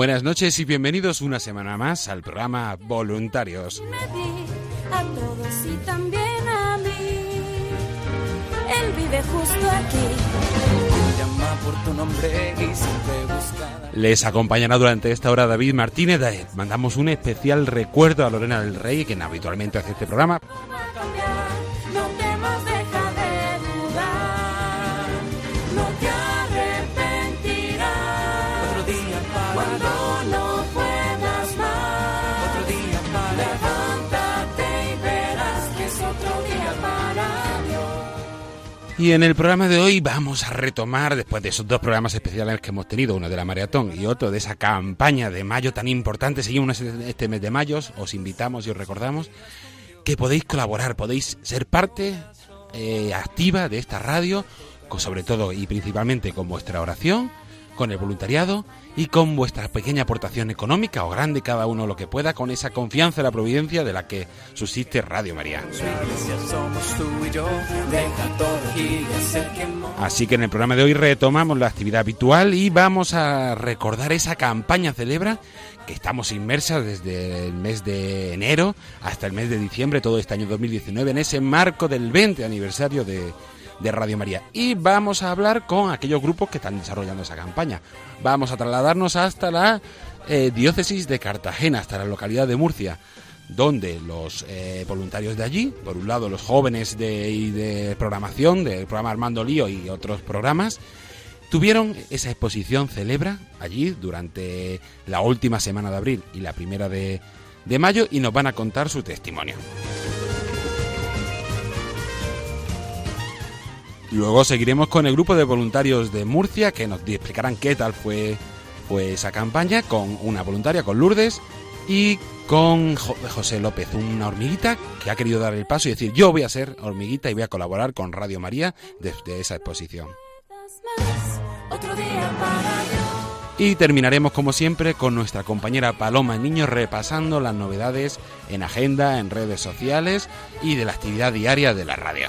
Buenas noches y bienvenidos una semana más al programa Voluntarios. Me di a todos y también a mí. Él vive justo aquí. llama por tu nombre y siempre busca. Les acompañará durante esta hora David Martínez. Mandamos un especial recuerdo a Lorena del Rey, quien habitualmente hace este programa. Y en el programa de hoy vamos a retomar, después de esos dos programas especiales que hemos tenido, uno de la maratón y otro de esa campaña de mayo tan importante, seguimos este mes de mayo, os invitamos y os recordamos que podéis colaborar, podéis ser parte eh, activa de esta radio, con, sobre todo y principalmente con vuestra oración, con el voluntariado y con vuestra pequeña aportación económica o grande, cada uno lo que pueda, con esa confianza en la providencia de la que subsiste Radio María. Así que en el programa de hoy retomamos la actividad habitual y vamos a recordar esa campaña Celebra que estamos inmersas desde el mes de enero hasta el mes de diciembre, todo este año 2019, en ese marco del 20 aniversario de, de Radio María. Y vamos a hablar con aquellos grupos que están desarrollando esa campaña. Vamos a trasladarnos hasta la eh, diócesis de Cartagena, hasta la localidad de Murcia donde los eh, voluntarios de allí, por un lado los jóvenes de, programación, del programa Armando Lío y otros programas, tuvieron esa exposición celebra allí durante la última semana de abril y la primera de mayo y nos van a contar su testimonio. Luego seguiremos con el grupo de voluntarios de Murcia que nos explicarán qué tal fue, esa campaña con una voluntaria, con Lourdes y con Jo- José López, una hormiguita que ha querido dar el paso y decir yo voy a ser hormiguita y voy a colaborar con Radio María desde esa exposición. Y terminaremos como siempre con nuestra compañera Paloma Niño repasando las novedades en agenda, en redes sociales y de la actividad diaria de la radio.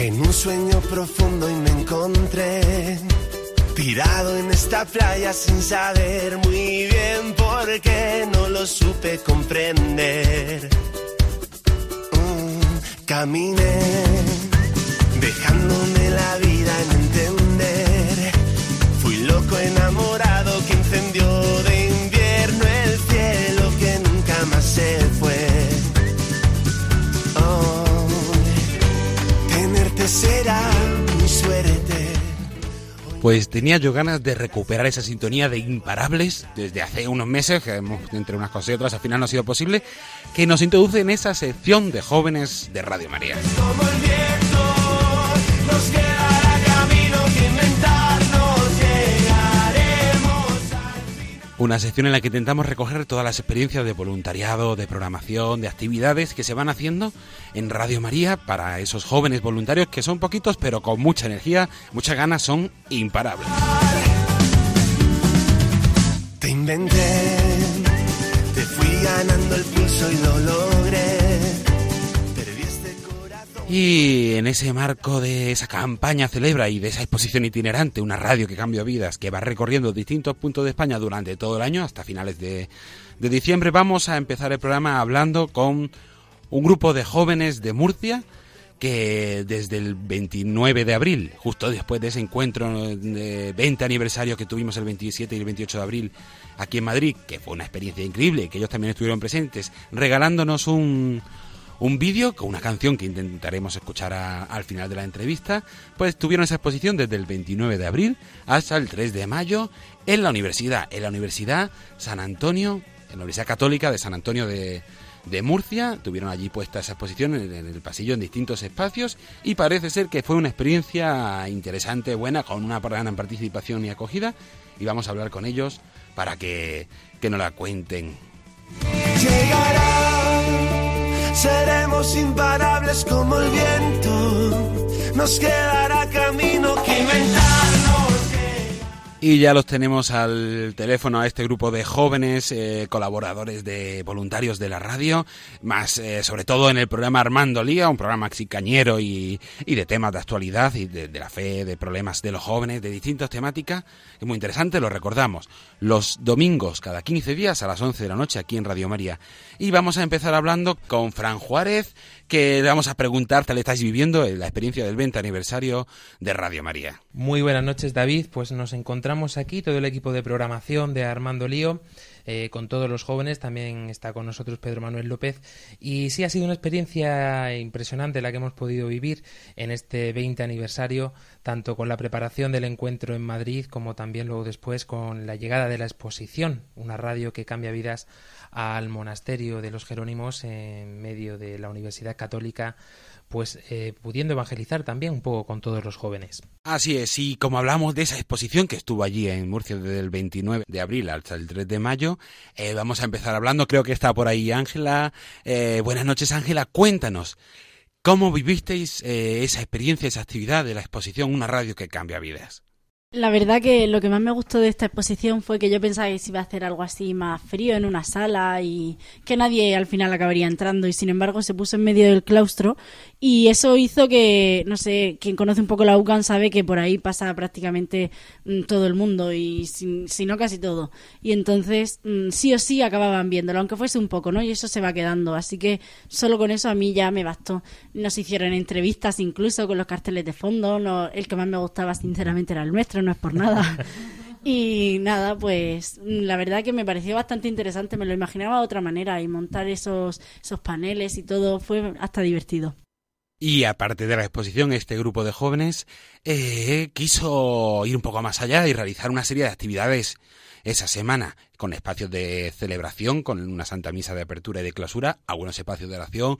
en un sueño profundo y me encontré tirado en esta playa sin saber muy bien por qué no lo supe comprender. Mm, caminé dejándome la vida en entender. Fui loco enamorado que incendió de invierno el cielo que nunca más se fue. Será mi suerte. Pues tenía yo ganas de recuperar esa sintonía de imparables desde hace unos meses, que hemos, entre unas cosas y otras al final no ha sido posible, que nos introduce en esa sección de jóvenes de Radio María. Una sección en la que intentamos recoger todas las experiencias de voluntariado, de programación, de actividades que se van haciendo en Radio María para esos jóvenes voluntarios que son poquitos pero con mucha energía, muchas ganas, son imparables. Te inventé, te fui ganando el y lo Y en ese marco de esa campaña celebra y de esa exposición itinerante, una radio que cambia vidas, que va recorriendo distintos puntos de España durante todo el año, hasta finales de, de diciembre, vamos a empezar el programa hablando con un grupo de jóvenes de Murcia que desde el 29 de abril, justo después de ese encuentro de 20 aniversario que tuvimos el 27 y el 28 de abril aquí en Madrid, que fue una experiencia increíble, que ellos también estuvieron presentes, regalándonos un, un vídeo con una canción que intentaremos escuchar al final de la entrevista, pues tuvieron esa exposición desde el 29 de abril hasta el 3 de mayo en la universidad, en la Universidad San Antonio, en la Universidad Católica de San Antonio de, Murcia, tuvieron allí puesta esa exposición en, en el pasillo en distintos espacios y parece ser que fue una experiencia interesante, buena, con una gran participación y acogida y vamos a hablar con ellos para que, que nos la cuenten. Llegará, seremos imparables como el viento. Nos quedará camino que inventarnos. Y ya los tenemos al teléfono a este grupo de jóvenes eh, colaboradores de voluntarios de la radio, más eh, sobre todo en el programa Armando Lía, un programa así cañero y, y de temas de actualidad y de, de la fe, de problemas de los jóvenes, de distintas temáticas, es muy interesante, lo recordamos, los domingos cada 15 días a las 11 de la noche aquí en Radio María. Y vamos a empezar hablando con Fran Juárez, que le vamos a preguntar, tal estáis viviendo en la experiencia del 20 aniversario de Radio María. Muy buenas noches, David. Pues nos encontramos aquí, todo el equipo de programación de Armando Lío, eh, con todos los jóvenes. También está con nosotros Pedro Manuel López. Y sí, ha sido una experiencia impresionante la que hemos podido vivir en este 20 aniversario, tanto con la preparación del encuentro en Madrid, como también luego después con la llegada de la exposición, una radio que cambia vidas al monasterio de los Jerónimos en medio de la Universidad Católica, pues eh, pudiendo evangelizar también un poco con todos los jóvenes. Así es, y como hablamos de esa exposición que estuvo allí en Murcia desde el 29 de abril hasta el 3 de mayo, eh, vamos a empezar hablando, creo que está por ahí Ángela. Eh, buenas noches Ángela, cuéntanos, ¿cómo vivisteis esa experiencia, esa actividad de la exposición Una radio que cambia vidas? La verdad que lo que más me gustó de esta exposición fue que yo pensaba que se iba a hacer algo así más frío en una sala y que nadie al final acabaría entrando y sin embargo se puso en medio del claustro y eso hizo que, no sé, quien conoce un poco la UCAN sabe que por ahí pasa prácticamente mm, todo el mundo y si, si no casi todo. Y entonces mm, sí o sí acababan viéndolo, aunque fuese un poco, ¿no? Y eso se va quedando. Así que solo con eso a mí ya me bastó. Nos hicieron entrevistas incluso con los carteles de fondo. No, el que más me gustaba sinceramente era el nuestro, no es por nada. Y nada, pues mm, la verdad que me pareció bastante interesante, me lo imaginaba de otra manera y montar esos, esos paneles y todo fue hasta divertido. Y aparte de la exposición, este grupo de jóvenes eh, quiso ir un poco más allá y realizar una serie de actividades esa semana con espacios de celebración, con una santa misa de apertura y de clausura, algunos espacios de oración,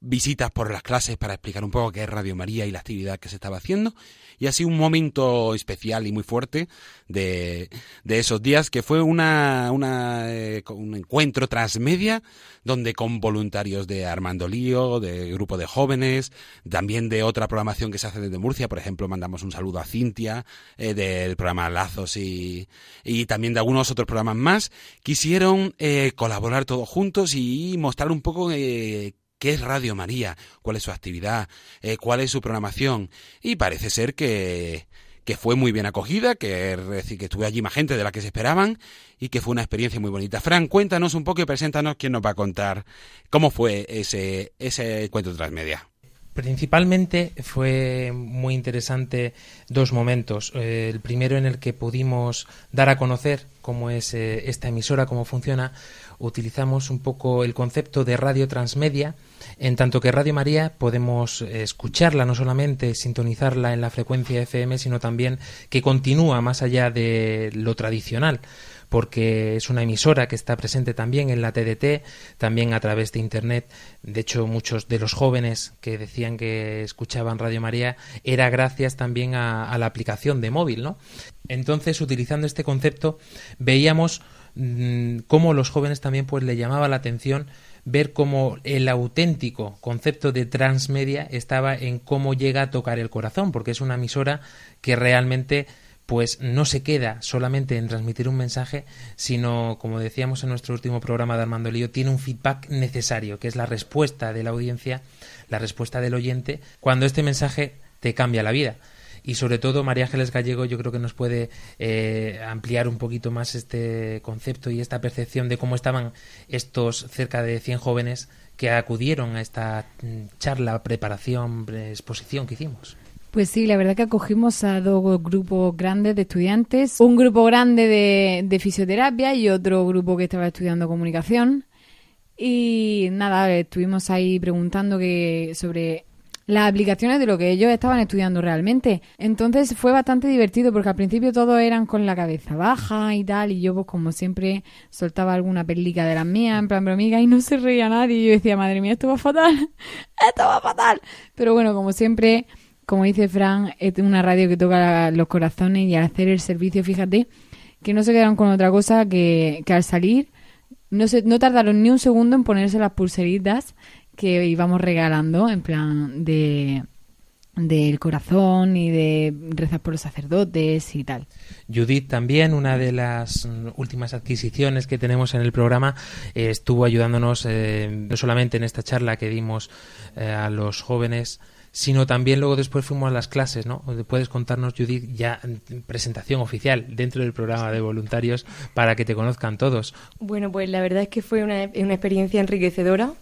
visitas por las clases para explicar un poco qué es Radio María y la actividad que se estaba haciendo, y así un momento especial y muy fuerte de, de esos días que fue una, una, eh, un encuentro transmedia donde con voluntarios de Armando Lío, de grupo de jóvenes, también de otra programación que se hace desde Murcia, por ejemplo, mandamos un saludo a Cintia eh, del programa Lazos y, y también de algunos otros programas más, quisieron eh, colaborar todos juntos y mostrar un poco qué es Radio María, cuál es su actividad, eh, cuál es su programación. Y parece ser que, que fue muy bien acogida, que, que estuvo allí más gente de la que se esperaban y que fue una experiencia muy bonita. Fran, cuéntanos un poco y preséntanos quién nos va a contar cómo fue ese, ese encuentro transmedia. Principalmente fue muy interesante dos momentos. Eh, el primero en el que pudimos dar a conocer cómo es eh, esta emisora, cómo funciona. Utilizamos un poco el concepto de radio transmedia, en tanto que Radio María podemos escucharla, no solamente sintonizarla en la frecuencia FM, sino también que continúa más allá de lo tradicional porque es una emisora que está presente también en la TDT, también a través de Internet. De hecho, muchos de los jóvenes que decían que escuchaban Radio María era gracias también a, la aplicación de móvil, ¿no? Entonces, utilizando este concepto, veíamos mm, cómo los jóvenes también pues le llamaba la atención ver cómo el auténtico concepto de transmedia estaba en cómo llega a tocar el corazón, porque es una emisora que realmente pues no se queda solamente en transmitir un mensaje, sino, como decíamos en nuestro último programa de Armando Lío, tiene un feedback necesario, que es la respuesta de la audiencia, la respuesta del oyente, cuando este mensaje te cambia la vida. Y sobre todo, María Ángeles Gallego yo creo que nos puede eh, ampliar un poquito más este concepto y esta percepción de cómo estaban estos cerca de 100 jóvenes que acudieron a esta mm, charla, preparación, exposición que hicimos. Pues sí, la verdad que acogimos a dos grupos grandes de estudiantes, un grupo grande de, fisioterapia y otro grupo que estaba estudiando comunicación. Y nada, estuvimos ahí preguntando que sobre las aplicaciones de lo que ellos estaban estudiando realmente. Entonces fue bastante divertido porque al principio todos eran con la cabeza baja y tal, y yo pues como siempre soltaba alguna perlica de las mías, en plan bromiga, y no se reía nadie, y yo decía, madre mía, esto va fatal, esto va fatal. Pero bueno, como siempre como dice Fran, es una radio que toca los corazones y al hacer el servicio, fíjate, que no se quedaron con otra cosa que, que al salir no, se, no tardaron ni un segundo en ponerse las pulseritas que íbamos regalando, en plan de del corazón y de rezar por los sacerdotes y tal. Judith también, una de las últimas adquisiciones que tenemos en el programa, eh, estuvo ayudándonos eh, no solamente en esta charla que dimos eh, a los jóvenes sino también luego después fuimos a las clases, ¿no? Puedes contarnos, Judith, ya presentación oficial dentro del programa de voluntarios para que te conozcan todos. Bueno, pues la verdad es que fue una, una experiencia enriquecedora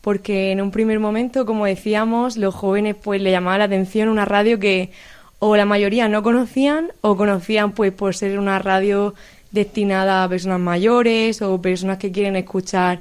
porque en un primer momento, como decíamos, los jóvenes pues le llamaba la atención una radio que o la mayoría no conocían o conocían pues por ser una radio destinada a personas mayores o personas que quieren escuchar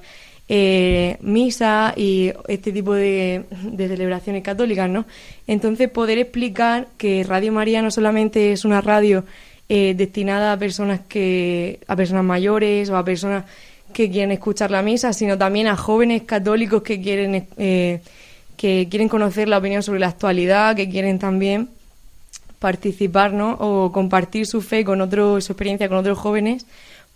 eh, misa y este tipo de, celebraciones católicas, ¿no? Entonces poder explicar que Radio María no solamente es una radio eh, destinada a personas que a personas mayores o a personas que quieren escuchar la misa, sino también a jóvenes católicos que quieren eh, que quieren conocer la opinión sobre la actualidad, que quieren también participar, ¿no? O compartir su fe con otros, su experiencia con otros jóvenes,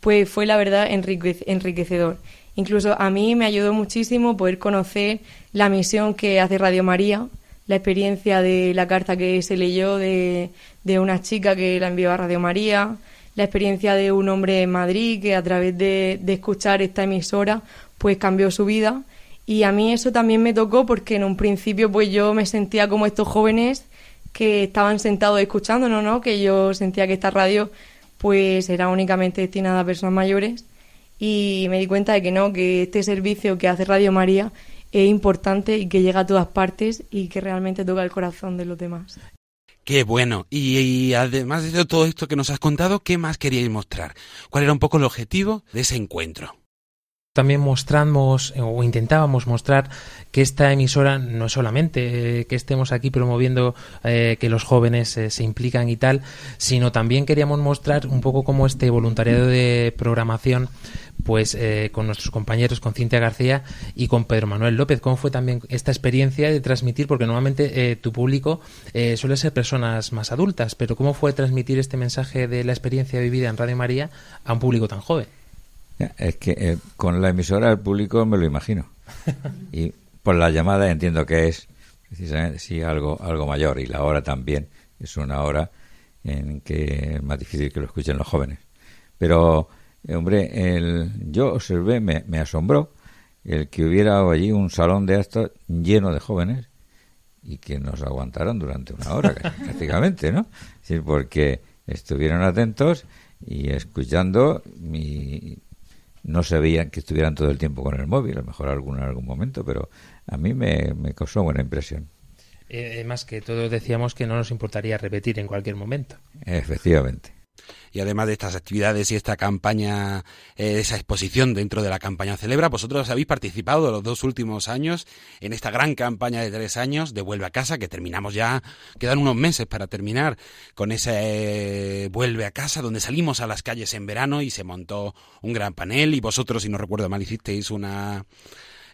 pues fue la verdad enriquecedor. Incluso a mí me ayudó muchísimo poder conocer la misión que hace Radio María, la experiencia de la carta que se leyó de, una chica que la envió a Radio María, la experiencia de un hombre en Madrid que a través de, de escuchar esta emisora pues cambió su vida y a mí eso también me tocó porque en un principio pues yo me sentía como estos jóvenes que estaban sentados escuchándonos, ¿no? Que yo sentía que esta radio pues era únicamente destinada a personas mayores y me di cuenta de que no, que este servicio que hace Radio María es importante y que llega a todas partes y que realmente toca el corazón de los demás. Qué bueno. Y, además de todo esto que nos has contado, ¿qué más queríais mostrar? ¿Cuál era un poco el objetivo de ese encuentro? También mostramos o intentábamos mostrar que esta emisora no es solamente eh, que estemos aquí promoviendo eh, que los jóvenes eh, se implican y tal, sino también queríamos mostrar un poco cómo este voluntariado de programación pues eh, con nuestros compañeros, con Cintia García y con Pedro Manuel López. ¿Cómo fue también esta experiencia de transmitir? Porque normalmente eh, tu público eh, suele ser personas más adultas, pero ¿cómo fue transmitir este mensaje de la experiencia vivida en Radio María a un público tan joven? Es que con la emisora el público me lo imagino. y por la llamada entiendo que es precisamente sí algo, algo mayor y la hora también es una hora en que es más difícil que lo escuchen los jóvenes. Pero eh, hombre, el, yo observé, me, me, asombró el que hubiera allí un salón de actos lleno de jóvenes y que nos aguantaron durante una hora prácticamente, ¿no? Sí, porque estuvieron atentos y escuchando y no se veían que estuvieran todo el tiempo con el móvil, a lo mejor alguno en algún momento, pero a mí me, me causó buena impresión. Eh, además que todos decíamos que no nos importaría repetir en cualquier momento. Efectivamente. Y además de estas actividades y esta campaña, eh, esa exposición dentro de la campaña Celebra, vosotros habéis participado los dos últimos años en esta gran campaña de tres años de Vuelve a casa, que terminamos ya, quedan unos meses para terminar con ese eh, Vuelve a casa, donde salimos a las calles en verano y se montó un gran panel. Y vosotros, si no recuerdo mal, hicisteis una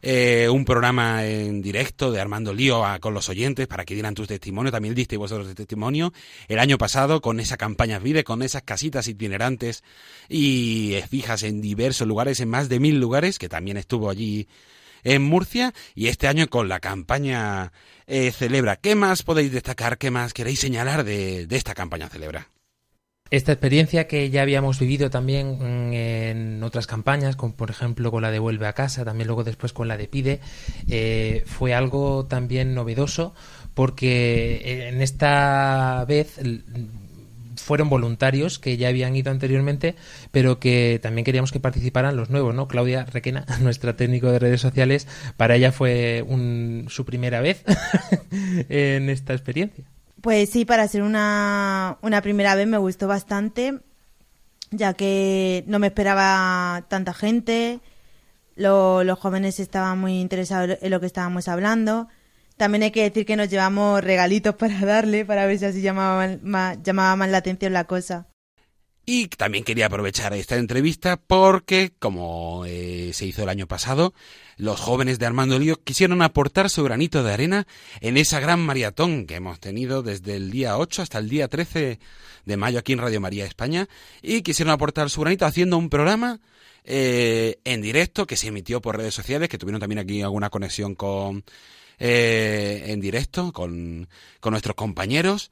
eh, un programa en directo de Armando Lío con los oyentes para que dieran tus testimonios. También diste vosotros testimonio el año pasado con esa campaña Vide, con esas casitas itinerantes y fijas en diversos lugares, en más de mil lugares, que también estuvo allí en Murcia y este año con la campaña eh, Celebra. ¿Qué más podéis destacar? ¿Qué más queréis señalar de, de esta campaña Celebra? Esta experiencia que ya habíamos vivido también mm, en otras campañas, como por ejemplo con la de Vuelve a casa, también luego después con la de Pide, eh, fue algo también novedoso porque eh, en esta vez fueron voluntarios que ya habían ido anteriormente, pero que también queríamos que participaran los nuevos, ¿no? Claudia Requena, nuestra técnico de redes sociales, para ella fue su primera vez en esta experiencia. Pues sí, para ser una, una primera vez me gustó bastante, ya que no me esperaba tanta gente, los jóvenes estaban muy interesados en lo que estábamos hablando. También hay que decir que nos llevamos regalitos para darle, para ver si así llamaba más, llamaba más la atención la cosa. Y también quería aprovechar esta entrevista porque, como eh, se hizo el año pasado, los jóvenes de Armando Lío quisieron aportar su granito de arena en esa gran maratón que hemos tenido desde el día 8 hasta el día 13 de mayo aquí en Radio María España y quisieron aportar su granito haciendo un programa eh, en directo que se emitió por redes sociales, que tuvieron también aquí alguna conexión con eh, en directo con, con nuestros compañeros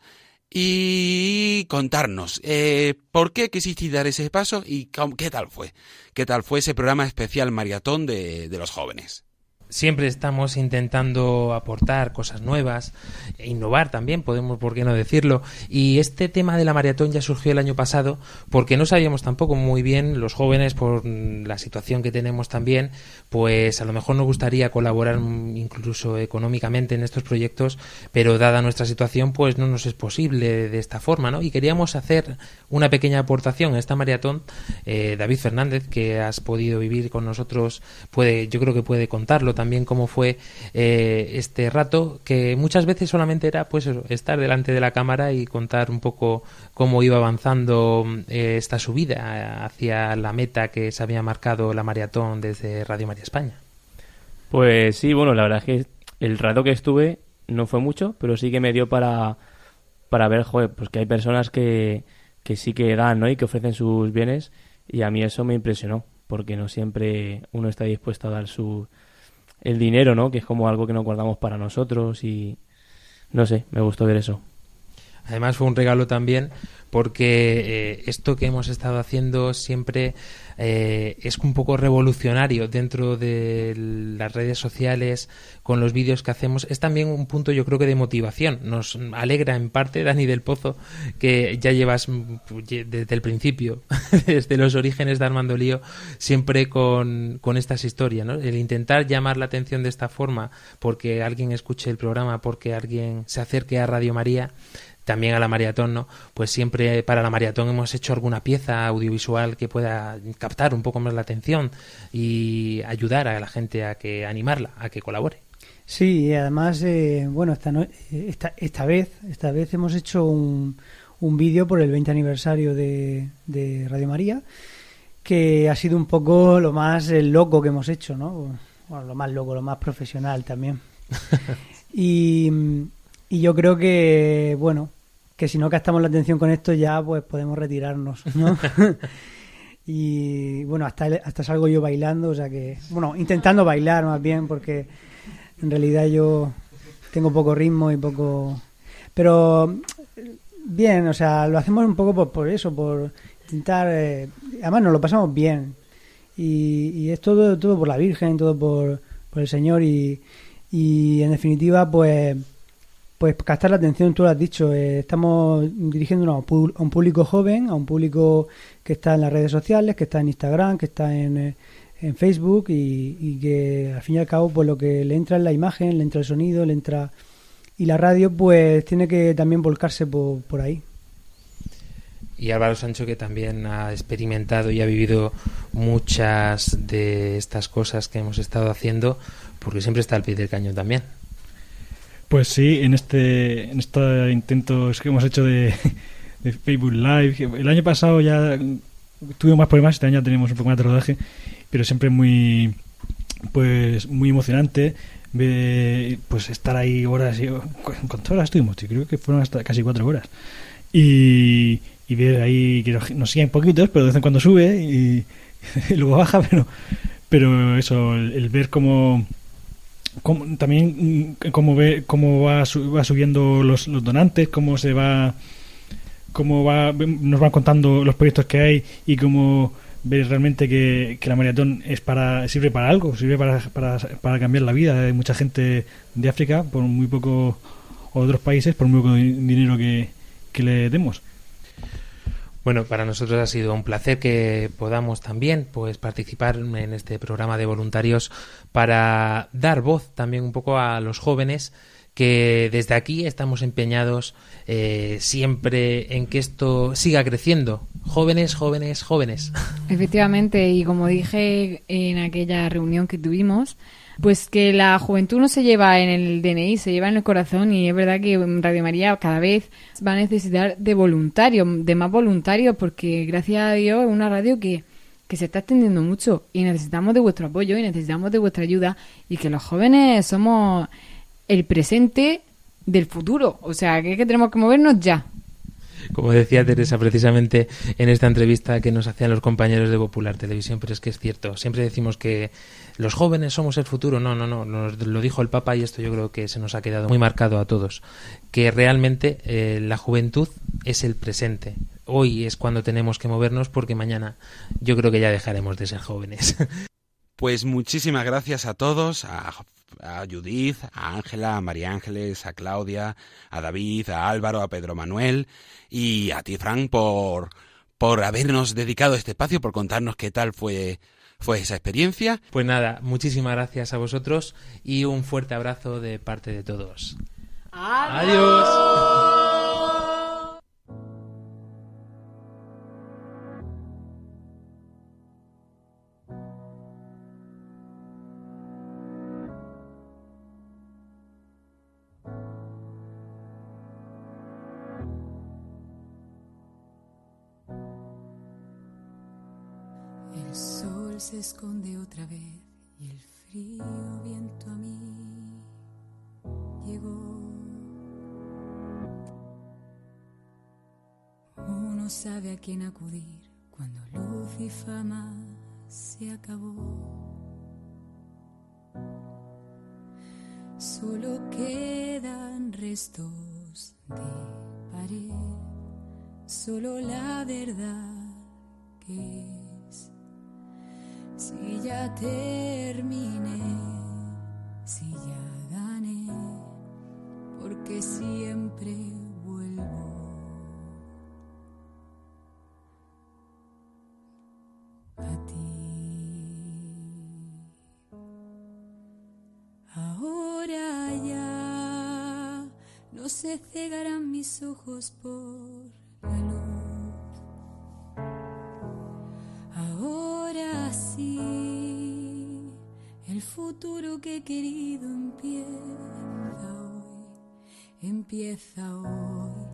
y contarnos eh, por qué quisisteis dar ese paso y qué tal fue. ¿Qué tal fue ese programa especial maratón de, de los jóvenes? Siempre estamos intentando aportar cosas nuevas, e innovar también, podemos, por qué no decirlo. Y este tema de la maratón ya surgió el año pasado porque no sabíamos tampoco muy bien, los jóvenes, por la situación que tenemos también, pues a lo mejor nos gustaría colaborar incluso económicamente en estos proyectos, pero dada nuestra situación, pues no nos es posible de esta forma, ¿no? Y queríamos hacer una pequeña aportación a esta maratón. Eh, David Fernández, que has podido vivir con nosotros, puede, yo creo que puede contarlo también cómo fue eh, este rato, que muchas veces solamente era pues estar delante de la cámara y contar un poco cómo iba avanzando eh, esta subida hacia la meta que se había marcado la maratón desde Radio María España. Pues sí, bueno, la verdad es que el rato que estuve no fue mucho, pero sí que me dio para, para ver, joder, pues que hay personas que, que sí que dan, ¿no? Y que ofrecen sus bienes y a mí eso me impresionó, porque no siempre uno está dispuesto a dar su, el dinero, ¿no? Que es como algo que nos guardamos para nosotros y no sé, me gustó ver eso. Además fue un regalo también porque eh, esto que hemos estado haciendo siempre eh, es un poco revolucionario dentro de las redes sociales con los vídeos que hacemos. Es también un punto yo creo que de motivación. Nos alegra en parte, Dani del Pozo, que ya llevas desde el principio, desde los orígenes de Armando Lío, siempre con, con estas historias. El intentar llamar la atención de esta forma porque alguien escuche el programa, porque alguien se acerque a Radio María también a la maratón, ¿no? Pues siempre para la maratón hemos hecho alguna pieza audiovisual que pueda captar un poco más la atención y ayudar a la gente a que animarla, a que colabore. Sí, y además, eh, bueno, esta, esta, esta vez, esta vez hemos hecho un, un vídeo por el 20 aniversario de, de Radio María, que ha sido un poco lo más eh, loco que hemos hecho, ¿no? Bueno, lo más loco, lo más profesional también. y y yo creo que, bueno, que si no captamos la atención con esto ya pues podemos retirarnos, ¿no? y bueno, hasta, hasta salgo yo bailando, o sea que, bueno, intentando bailar más bien, porque en realidad yo tengo poco ritmo y poco... Pero bien, o sea, lo hacemos un poco por, por eso, por intentar... Eh, además nos lo pasamos bien. Y, y es todo, todo por la Virgen, todo por, por el Señor y, y en definitiva pues pues captar la atención, tú lo has dicho, eh, estamos dirigiéndonos a un público joven, a un público que está en las redes sociales, que está en Instagram, que está en, eh, en Facebook y, que al fin y al cabo pues lo que le entra es la imagen, le entra el sonido, le entra y la radio pues tiene que también volcarse por, por ahí. Y Álvaro Sancho que también ha experimentado y ha vivido muchas de estas cosas que hemos estado haciendo, porque siempre está al pie del cañón también. Pues sí, en este, en este intento que hemos hecho de, Facebook Live, el año pasado ya tuvimos más problemas, este año tenemos un poco más de rodaje, pero siempre muy pues muy emocionante pues estar ahí horas y ¿cuántas horas estuvimos? Yo creo que fueron hasta casi cuatro horas y, ver ahí que nos siguen poquitos pero de vez en cuando sube y, y luego baja pero pero eso el, el ver cómo, cómo, también mm, cómo ve cómo va, va subiendo los, los donantes cómo se va cómo va nos van contando los proyectos que hay y cómo ver realmente que, que la maratón es para sirve para algo sirve para, para, para cambiar la vida. De mucha gente de África por muy poco otros países por muy poco di- dinero que, que le demos Bueno, para nosotros ha sido un placer que podamos también pues participar en este programa de voluntarios para dar voz también un poco a los jóvenes que desde aquí estamos empeñados eh, siempre en que esto siga creciendo. Jóvenes, jóvenes, jóvenes. Efectivamente, y como dije en aquella reunión que tuvimos, pues que la juventud no se lleva en el DNI, se lleva en el corazón y es verdad que Radio María cada vez va a necesitar de voluntarios, de más voluntarios, porque gracias a Dios es una radio que, que se está extendiendo mucho y necesitamos de vuestro apoyo y necesitamos de vuestra ayuda y que los jóvenes somos el presente del futuro, o sea, que es que tenemos que movernos ya. Como decía Teresa precisamente en esta entrevista que nos hacían los compañeros de Popular Televisión, pero es que es cierto, siempre decimos que los jóvenes somos el futuro, no, no, no, nos lo dijo el Papa y esto yo creo que se nos ha quedado muy marcado a todos, que realmente eh, la juventud es el presente. Hoy es cuando tenemos que movernos porque mañana yo creo que ya dejaremos de ser jóvenes. Pues muchísimas gracias a todos, a, a Judith, a Ángela, a María Ángeles, a Claudia, a David, a Álvaro, a Pedro Manuel y a ti, Frank, por, por habernos dedicado este espacio, por contarnos qué tal fue, fue esa experiencia. Pues nada, muchísimas gracias a vosotros y un fuerte abrazo de parte de todos. Adiós. El sol se esconde otra vez y el frío viento a mí llegó. Uno sabe a quién acudir cuando luz y fama se acabó. Solo quedan restos de pared, solo la verdad que. Si ya terminé, si ya gané, porque siempre vuelvo. A ti. Ahora ya no se cegarán mis ojos por futuro que he querido empieza hoy, empieza hoy.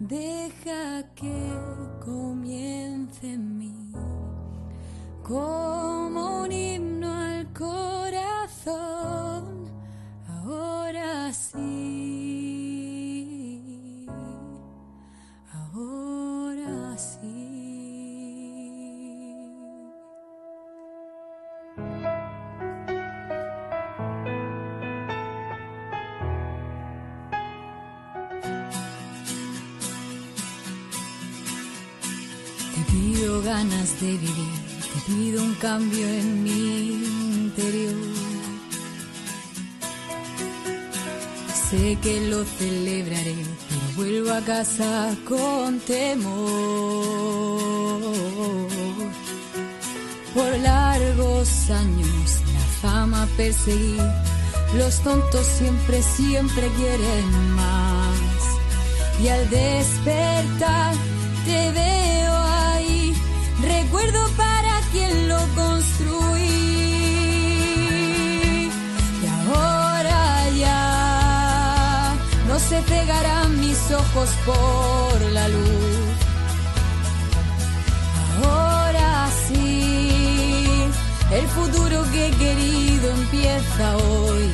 Deja que comience en mí como un himno al corazón. De vivir, te pido un cambio en mi interior. Sé que lo celebraré, pero vuelvo a casa con temor. Por largos años la fama perseguí, Los tontos siempre, siempre quieren más. Y al despertar te veo se cegarán mis ojos por la luz. Ahora sí, el futuro que he querido empieza hoy,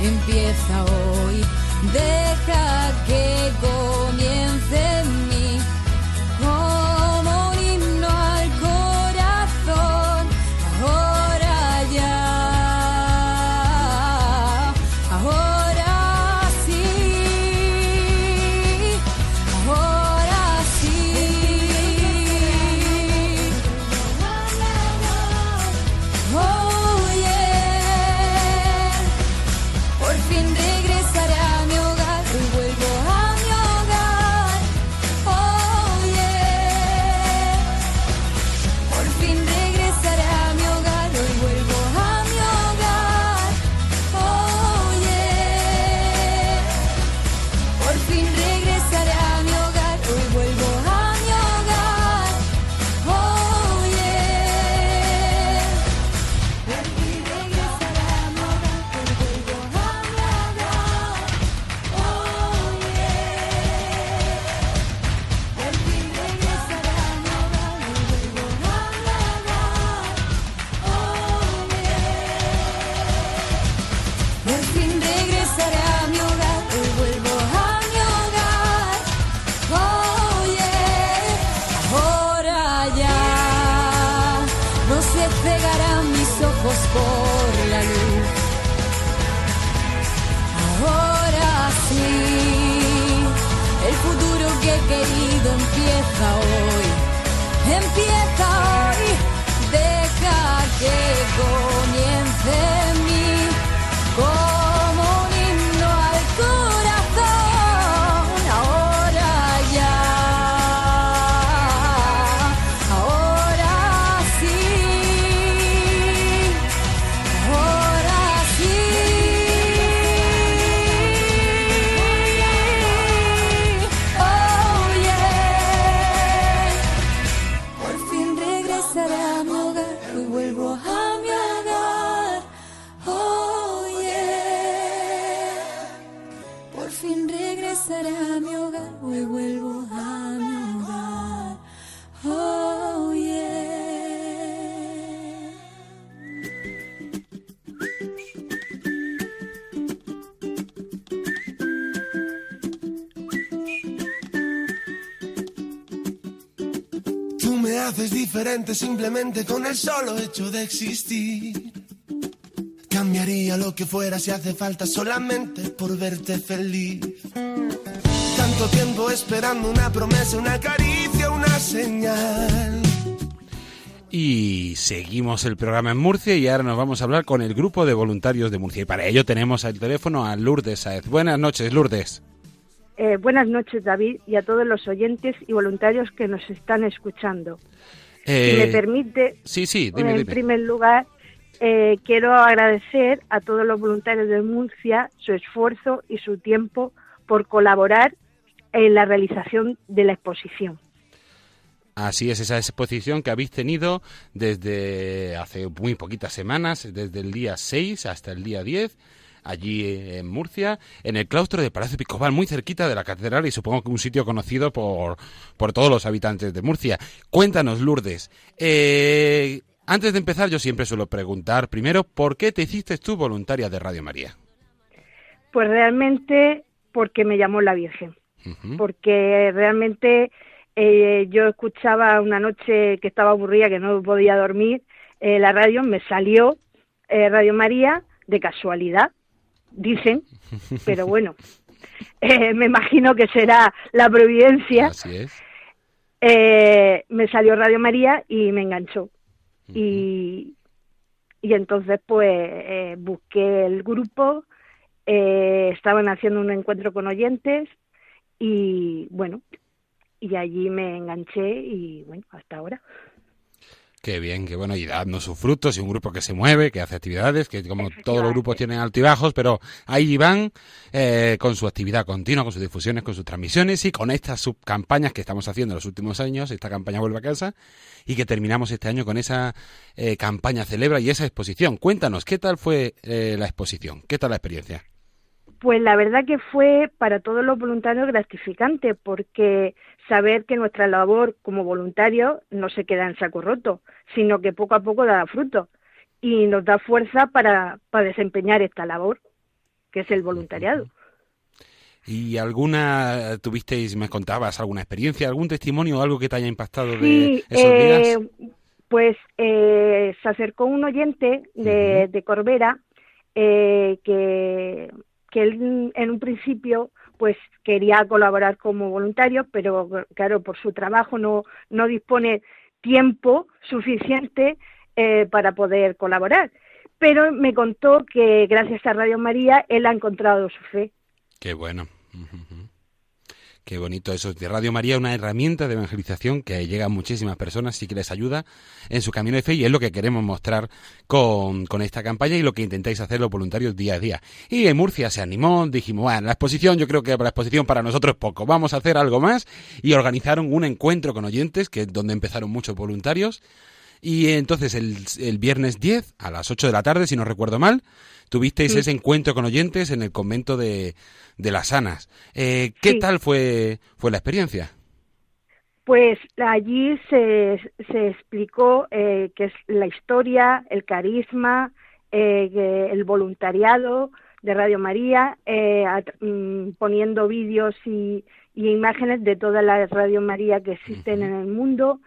empieza hoy. Deja que comience simplemente con el solo hecho de existir. Cambiaría lo que fuera si hace falta solamente por verte feliz. Tanto tiempo esperando una promesa, una caricia, una señal. Y seguimos el programa en Murcia y ahora nos vamos a hablar con el grupo de voluntarios de Murcia. Y para ello tenemos al teléfono a Lourdes Saez. Buenas noches, Lourdes. Eh, buenas noches, David, y a todos los oyentes y voluntarios que nos están escuchando. Eh, si me permite, Sí, sí, dime, en dime. primer lugar, eh, quiero agradecer a todos los voluntarios de Murcia su esfuerzo y su tiempo por colaborar en la realización de la exposición. Así es, esa exposición que habéis tenido desde hace muy poquitas semanas, desde el día 6 hasta el día 10, allí en Murcia, en el claustro de Palacio Picobal, muy cerquita de la catedral y supongo que un sitio conocido por, por todos los habitantes de Murcia. Cuéntanos, Lourdes, eh, antes de empezar yo siempre suelo preguntar primero, ¿por qué te hiciste tú voluntaria de Radio María? Pues realmente porque me llamó la Virgen, porque realmente eh, yo escuchaba una noche que estaba aburrida, que no podía dormir, eh, la radio, me salió eh, Radio María de casualidad, dicen, pero bueno, eh, me imagino que será la providencia. Así es. Eh, me salió Radio María y me enganchó. Y, y entonces pues eh, busqué el grupo, eh, estaban haciendo un encuentro con oyentes y bueno, y allí me enganché y bueno, hasta ahora. Qué bien, qué bueno, y dando sus frutos, y un grupo que se mueve, que hace actividades, que como todos los grupos tienen altibajos, pero ahí van eh, con su actividad continua, con sus difusiones, con sus transmisiones y con estas subcampañas que estamos haciendo en los últimos años, esta campaña Vuelve a casa, y que terminamos este año con esa eh, campaña Celebra y esa exposición. Cuéntanos, ¿qué tal fue eh, la exposición? ¿Qué tal la experiencia? Pues la verdad que fue para todos los voluntarios gratificante, porque saber que nuestra labor como voluntarios no se queda en saco roto, sino que poco a poco da fruto y nos da fuerza para, para desempeñar esta labor, que es el voluntariado. ¿Y alguna, tuvisteis, me contabas, alguna experiencia, algún testimonio o algo que te haya impactado de esos eh, días? pues eh, se acercó un oyente de, de Corbera eh, que, que él en un principio pues quería colaborar como voluntario, pero claro, por su trabajo no, no dispone tiempo suficiente eh, para poder colaborar. Pero me contó que gracias a Radio María él ha encontrado su fe. Qué bueno. Qué bonito eso. De Radio María, una herramienta de evangelización que llega a muchísimas personas y que les ayuda en su camino de fe y es lo que queremos mostrar con, con esta campaña y lo que intentáis hacer los voluntarios día a día. Y en Murcia se animó, dijimos, bueno, la exposición, yo creo que la exposición para nosotros es poco, vamos a hacer algo más y organizaron un encuentro con oyentes, que donde empezaron muchos voluntarios. Y entonces el, el viernes 10 a las 8 de la tarde, si no recuerdo mal, tuvisteis Sí. ese encuentro con oyentes en el convento de, de las Sanas. Eh, ¿Qué Sí. tal fue, fue la experiencia? Pues allí se, se explicó eh, qué es la historia, el carisma, eh, que el voluntariado de Radio María, eh, mm, poniendo vídeos y, y imágenes de todas las Radio María que existen en el mundo.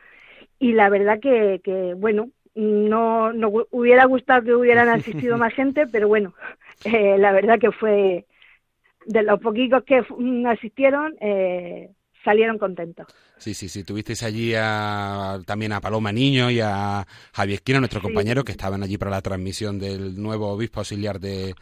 Y la verdad que, que bueno, no, no hu- hubiera gustado que hubieran asistido más gente, pero bueno, eh, la verdad que fue de los poquitos que mm, asistieron, eh, salieron contentos. Sí, sí, sí. Tuvisteis allí a- también a Paloma Niño y a Javier Esquina, nuestro Sí. compañero, que estaban allí para la transmisión del nuevo obispo auxiliar de,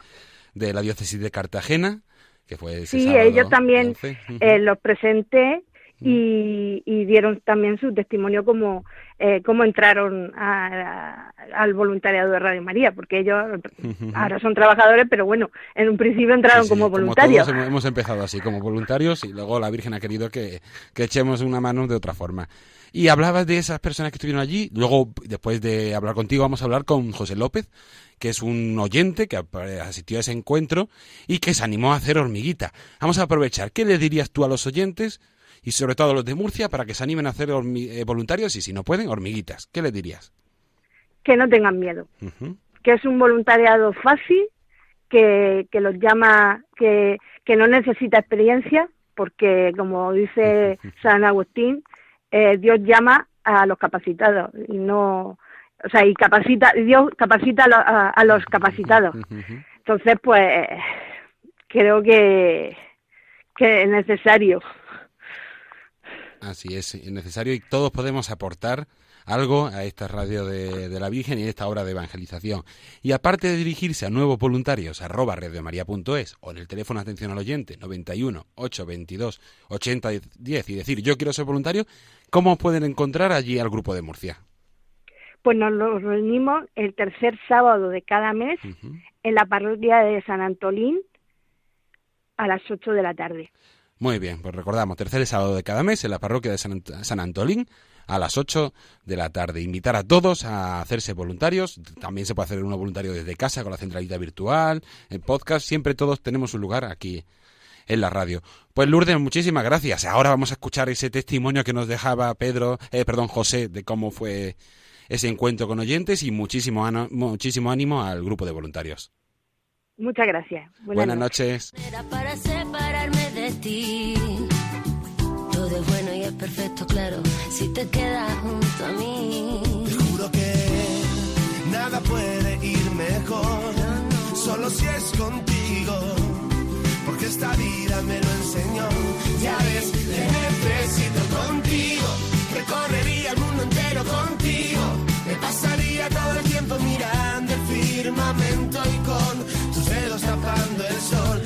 de la diócesis de Cartagena, que fue ese Sí, sábado ellos también 11. Ujú. eh, los presenté y, y dieron también su testimonio como eh, cómo entraron a- a- al voluntariado de Radio María, porque ellos ahora son trabajadores, pero bueno, en un principio entraron como Como voluntarios. todos hemos, empezado así, como voluntarios, y luego la Virgen ha querido que, que echemos una mano de otra forma. Y hablabas de esas personas que estuvieron allí. Luego, después de hablar contigo, vamos a hablar con José López, que es un oyente que asistió a ese encuentro y que se animó a hacer hormiguita. Vamos a aprovechar. ¿Qué le dirías tú a los oyentes y sobre todo a los de Murcia para que se animen a hacer eh, voluntarios y si no pueden, hormiguitas? ¿Qué les dirías? Que no tengan miedo, que es un voluntariado fácil, que, que los llama, que, que no necesita experiencia, porque como dice San Agustín, eh, Dios llama a los capacitados y no, o sea, y capacita, Dios capacita a- a los capacitados. Entonces, pues, creo que, que es necesario. Así es, es necesario y todos podemos aportar algo a esta radio de, de la Virgen y a esta obra de evangelización. Y aparte de dirigirse a nuevos voluntarios, arroba radiomaria.es o en el teléfono atención al oyente 91 822 8010 y decir yo quiero ser voluntario, ¿cómo pueden encontrar allí al grupo de Murcia? Pues nos lo reunimos el tercer sábado de cada mes en la parroquia de San Antolín a las 8 de la tarde. Muy bien, pues recordamos, tercer sábado de cada mes en la parroquia de San, Ant- San Antolín a las 8 de la tarde. Invitar a todos a hacerse voluntarios. También se puede hacer uno voluntario desde casa con la centralita virtual, en podcast. Siempre todos tenemos un lugar aquí en la radio. Pues Lourdes, muchísimas gracias. Ahora vamos a escuchar ese testimonio que nos dejaba Pedro, eh, perdón, José, de cómo fue ese encuentro con oyentes y muchísimo, muchísimo ánimo al grupo de voluntarios. Muchas gracias. Buenas, noches. Separarme de ti. Todo es bueno y es perfecto, claro, si te quedas junto a mí. Te juro que nada puede ir mejor, solo si es contigo, porque esta vida me lo enseñó. Ya ves, te necesito contigo, recorrería el mundo entero contigo, me pasaría todo el tiempo mirando el firmamento y con tus dedos tapando el sol,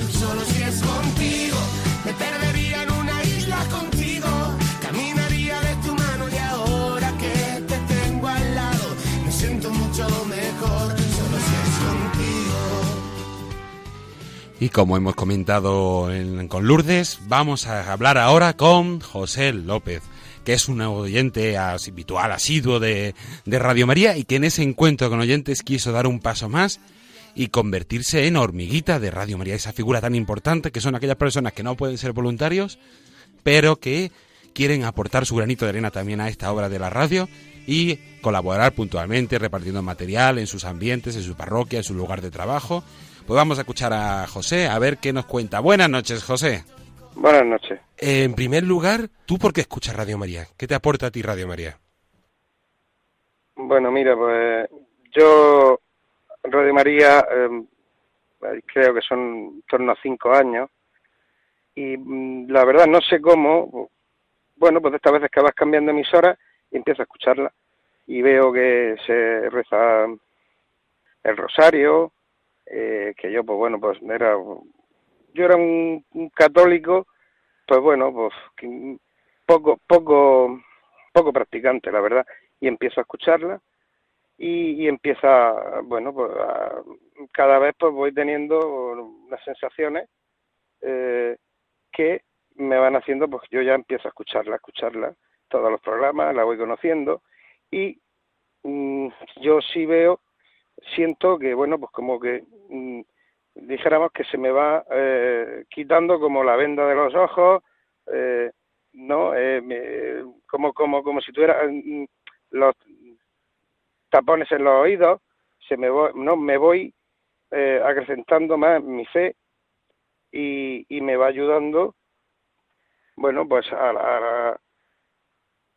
Y como hemos comentado en- con Lourdes, vamos a hablar ahora con José López, que es un oyente habitual, asiduo de, de Radio María y que en ese encuentro con oyentes quiso dar un paso más y convertirse en hormiguita de Radio María, esa figura tan importante que son aquellas personas que no pueden ser voluntarios, pero que quieren aportar su granito de arena también a esta obra de la radio y colaborar puntualmente repartiendo material en sus ambientes, en su parroquia, en su lugar de trabajo. Pues vamos a escuchar a José a ver qué nos cuenta. Buenas noches, José. Buenas noches. En primer lugar, ¿tú por qué escuchas Radio María? ¿Qué te aporta a ti Radio María? Bueno, mira, pues yo, Radio María, eh, creo que son en torno a cinco años, y mm, la verdad no sé cómo, bueno, pues esta veces que vas cambiando emisora y empiezo a escucharla, y veo que se reza el rosario, eh, que yo, pues bueno, pues era, yo era un, católico, pues bueno, pues poco, poco, poco practicante, la verdad, y empiezo a escucharla y, y empieza, bueno, pues a- cada vez pues voy teniendo unas sensaciones eh, que me van haciendo, pues yo ya empiezo a escucharla, a escucharla, todos los programas, la voy conociendo y mm, yo sí veo, siento que, bueno, pues como que mm, dijéramos que se me va eh, quitando como la venda de los ojos, eh, no, Eh, me- como como como si tuviera mm, los tapones en los oídos, se me voy, no, me voy eh, acrecentando más mi fe y, y me va ayudando, bueno, pues a, a-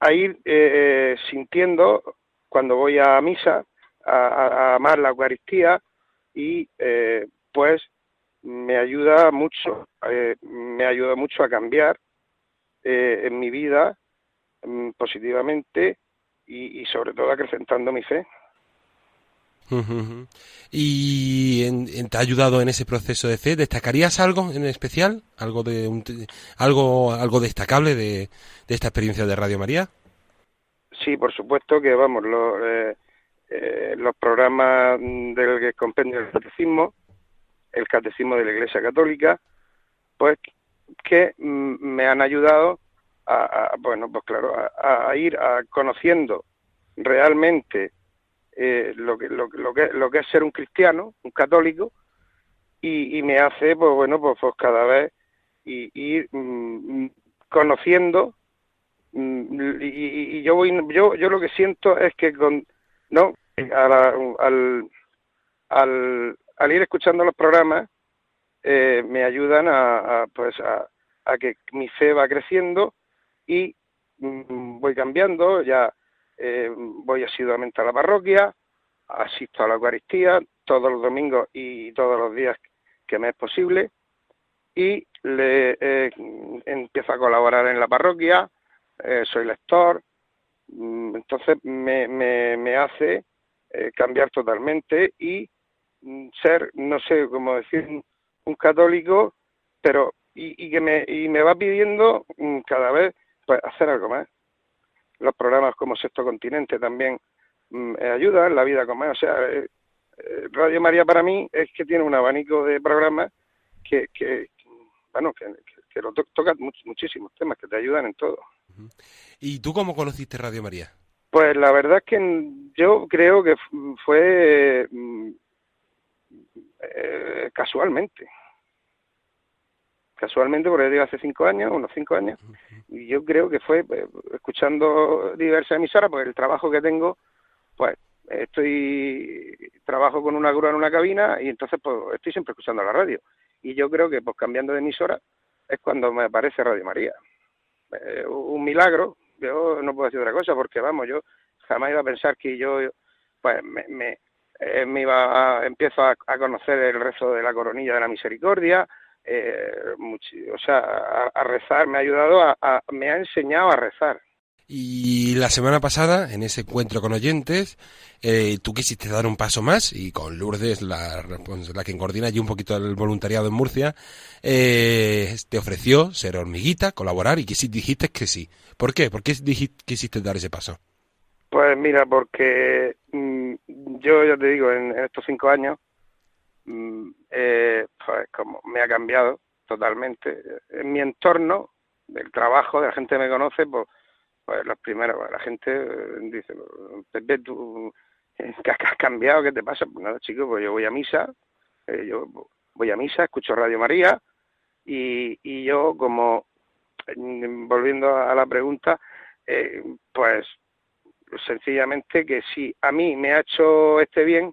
a ir eh, eh, sintiendo cuando voy a misa, a, amar la Eucaristía y eh, pues me ayuda mucho, eh, me ayuda mucho a cambiar eh, en mi vida mm, positivamente y, y sobre todo acrecentando mi fe. ¿Y en- en- te ha ayudado en ese proceso de fe? ¿Destacarías algo en especial? ¿Algo de un algo algo destacable de, de esta experiencia de Radio María? Sí, por supuesto que vamos, los, eh, eh, los programas del compendio del catecismo, el catecismo de la Iglesia Católica, pues que mm, me han ayudado a, a, bueno, pues claro, a, ir a conociendo realmente eh, lo que lo, que- lo que lo que es ser un cristiano, un católico, y, y me hace, pues bueno, pues, pues cada vez y- ir mm, mm, conociendo Mm, y, y- y yo voy yo yo lo que siento es que con no a la- al, al al ir escuchando los programas eh, me ayudan a, pues a, a que mi fe va creciendo y mm, voy cambiando. Ya eh, voy asiduamente a la parroquia asisto a la Eucaristía todos los domingos y todos los días que me es posible y le eh, empiezo a colaborar en la parroquia eh, soy lector, mm, entonces me, me, me hace eh, cambiar totalmente y mm, ser, no sé cómo decir, un- católico, pero y, que me, y me va pidiendo mm, cada vez pues, hacer algo más. Los programas como Sexto Continente también mm, eh, ayudan, La Vida con Más, o sea, eh, eh, Radio María para mí es que tiene un abanico de programas que, que bueno, que, que- lo to- toca much- muchísimos temas, que te ayudan en todo. ¿Y tú cómo conociste Radio María? Pues la verdad es que yo creo que fue mm, eh, casualmente. Casualmente, porque digo hace cinco años, unos cinco años, y yo creo que fue eh, escuchando diversas emisoras, porque el trabajo que tengo, pues estoy trabajo con una grúa en una cabina y entonces pues estoy siempre escuchando la radio. Y yo creo que pues cambiando de emisora es cuando me aparece Radio María. Eh, un milagro, yo no puedo decir otra cosa, porque vamos, yo jamás iba a pensar que yo pues me, me, eh, me iba a, empiezo a, a conocer el rezo de la coronilla de la misericordia, eh, o sea, a, rezar, me ha ayudado, a- me ha enseñado a rezar. Y la semana pasada, en ese encuentro con oyentes, eh, tú quisiste dar un paso más y con Lourdes, la, pues, la que coordina allí un poquito el voluntariado en Murcia, eh, te ofreció ser hormiguita, colaborar y que dijiste que sí. ¿Por qué? ¿Por qué quisiste dar ese paso? Pues mira, porque mm, yo ya te digo, en, estos cinco años, mm, eh, pues como me ha cambiado totalmente. En mi entorno, del trabajo, de la gente que me conoce, pues, pues los primeros, pues, la gente eh, dice, Pepe, tú ¿qué has cambiado? ¿Qué te pasa? Pues nada, chicos, pues yo voy a misa, eh, yo voy a misa, escucho Radio María y, y yo como, mm, volviendo a la pregunta, eh, pues sencillamente que si a mí me ha hecho este bien,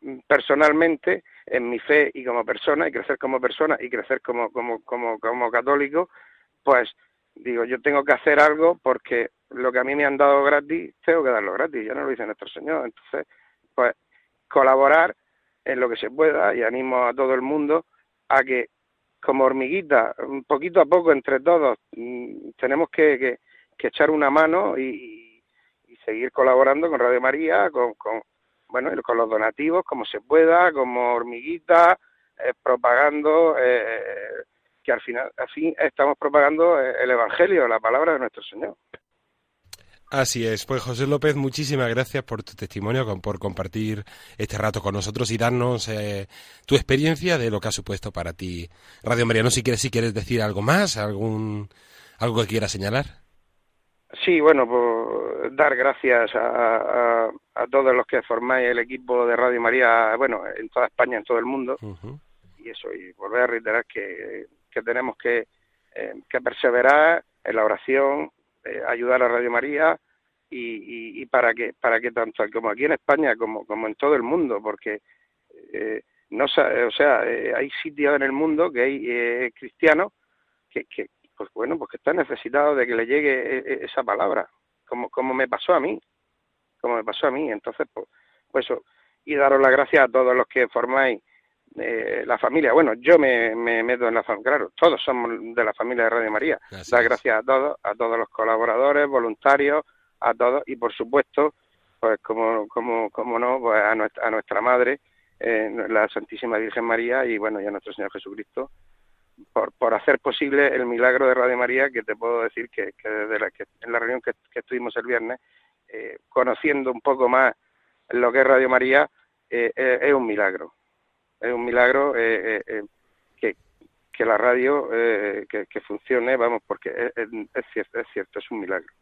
mm, personalmente, en mi fe y como persona, y crecer como persona y crecer como, como, como, como católico, pues digo, yo tengo que hacer algo porque lo que a mí me han dado gratis, tengo que darlo gratis, ya no lo dice nuestro Señor. Entonces, pues colaborar en lo que se pueda y animo a todo el mundo a que como hormiguita, un poquito a poco entre todos, mm, tenemos que, que, echar una mano y, y seguir colaborando con Radio María, con, con bueno, con los donativos, como se pueda, como hormiguita, eh, propagando, eh, que al final, al fin estamos propagando eh, el Evangelio, la palabra de nuestro Señor. Así es, pues José López, muchísimas gracias por tu testimonio, por compartir este rato con nosotros y darnos eh, tu experiencia de lo que ha supuesto para ti Radio María. No sé si quieres, si quieres decir algo más, algún algo que quieras señalar. Sí, bueno, pues dar gracias a, a, a todos los que formáis el equipo de Radio María, bueno, en toda España, en todo el mundo, y eso, y volver a reiterar que, que tenemos que, eh, que perseverar en la oración, eh, ayudar a Radio María y, y, para que para que tanto como aquí en España como, como en todo el mundo, porque eh, no o sea, eh, hay sitios en el mundo que hay cristianos que, que pues bueno, pues que están necesitados de que le llegue esa palabra, como como me pasó a mí, como me pasó a mí, entonces pues, pues eso, y daros las gracias a todos los que formáis eh, la familia. Bueno, yo me, me meto en la familia, claro, todos somos de la familia de Radio María. Dar gracias a todos, a todos los colaboradores, voluntarios, a todos y por supuesto, pues como, como, como no, pues a nuestra, a nuestra madre, eh, la Santísima Virgen María y bueno, y a nuestro Señor Jesucristo, por, por hacer posible el milagro de Radio María, que te puedo decir que, que desde la, que en la reunión que, que estuvimos el viernes, eh, conociendo un poco más lo que es Radio María, eh, eh, es un milagro. Es un milagro eh, eh, eh, que, que la radio que, que funcione, vamos, porque es, es, es cierto, es cierto, es un milagro.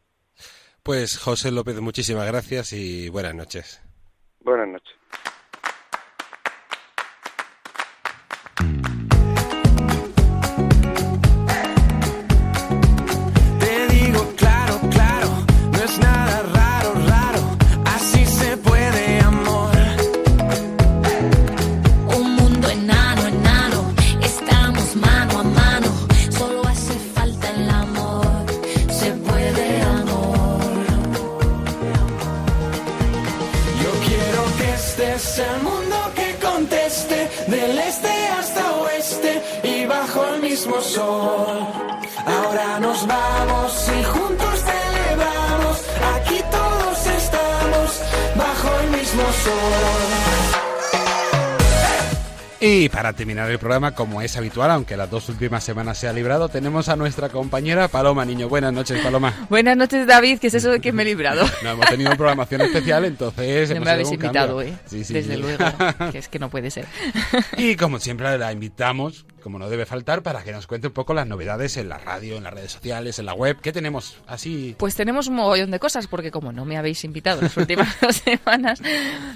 Pues José López, muchísimas gracias y buenas noches. Buenas noches. Para terminar el programa, como es habitual, aunque las dos últimas semanas se ha librado, tenemos a nuestra compañera Paloma Niño. Buenas noches, Paloma. Buenas noches, David, ¿qué es eso de que me he librado? No hemos tenido programación especial, entonces... No hemos me habéis invitado, cambio. ¿eh? Sí, sí, Desde sí. luego, que es que no puede ser. Y como siempre la invitamos, como no debe faltar, para que nos cuente un poco las novedades en la radio, en las redes sociales, en la web. ¿Qué tenemos así? Pues tenemos un mogollón de cosas, porque como no me habéis invitado las últimas semanas,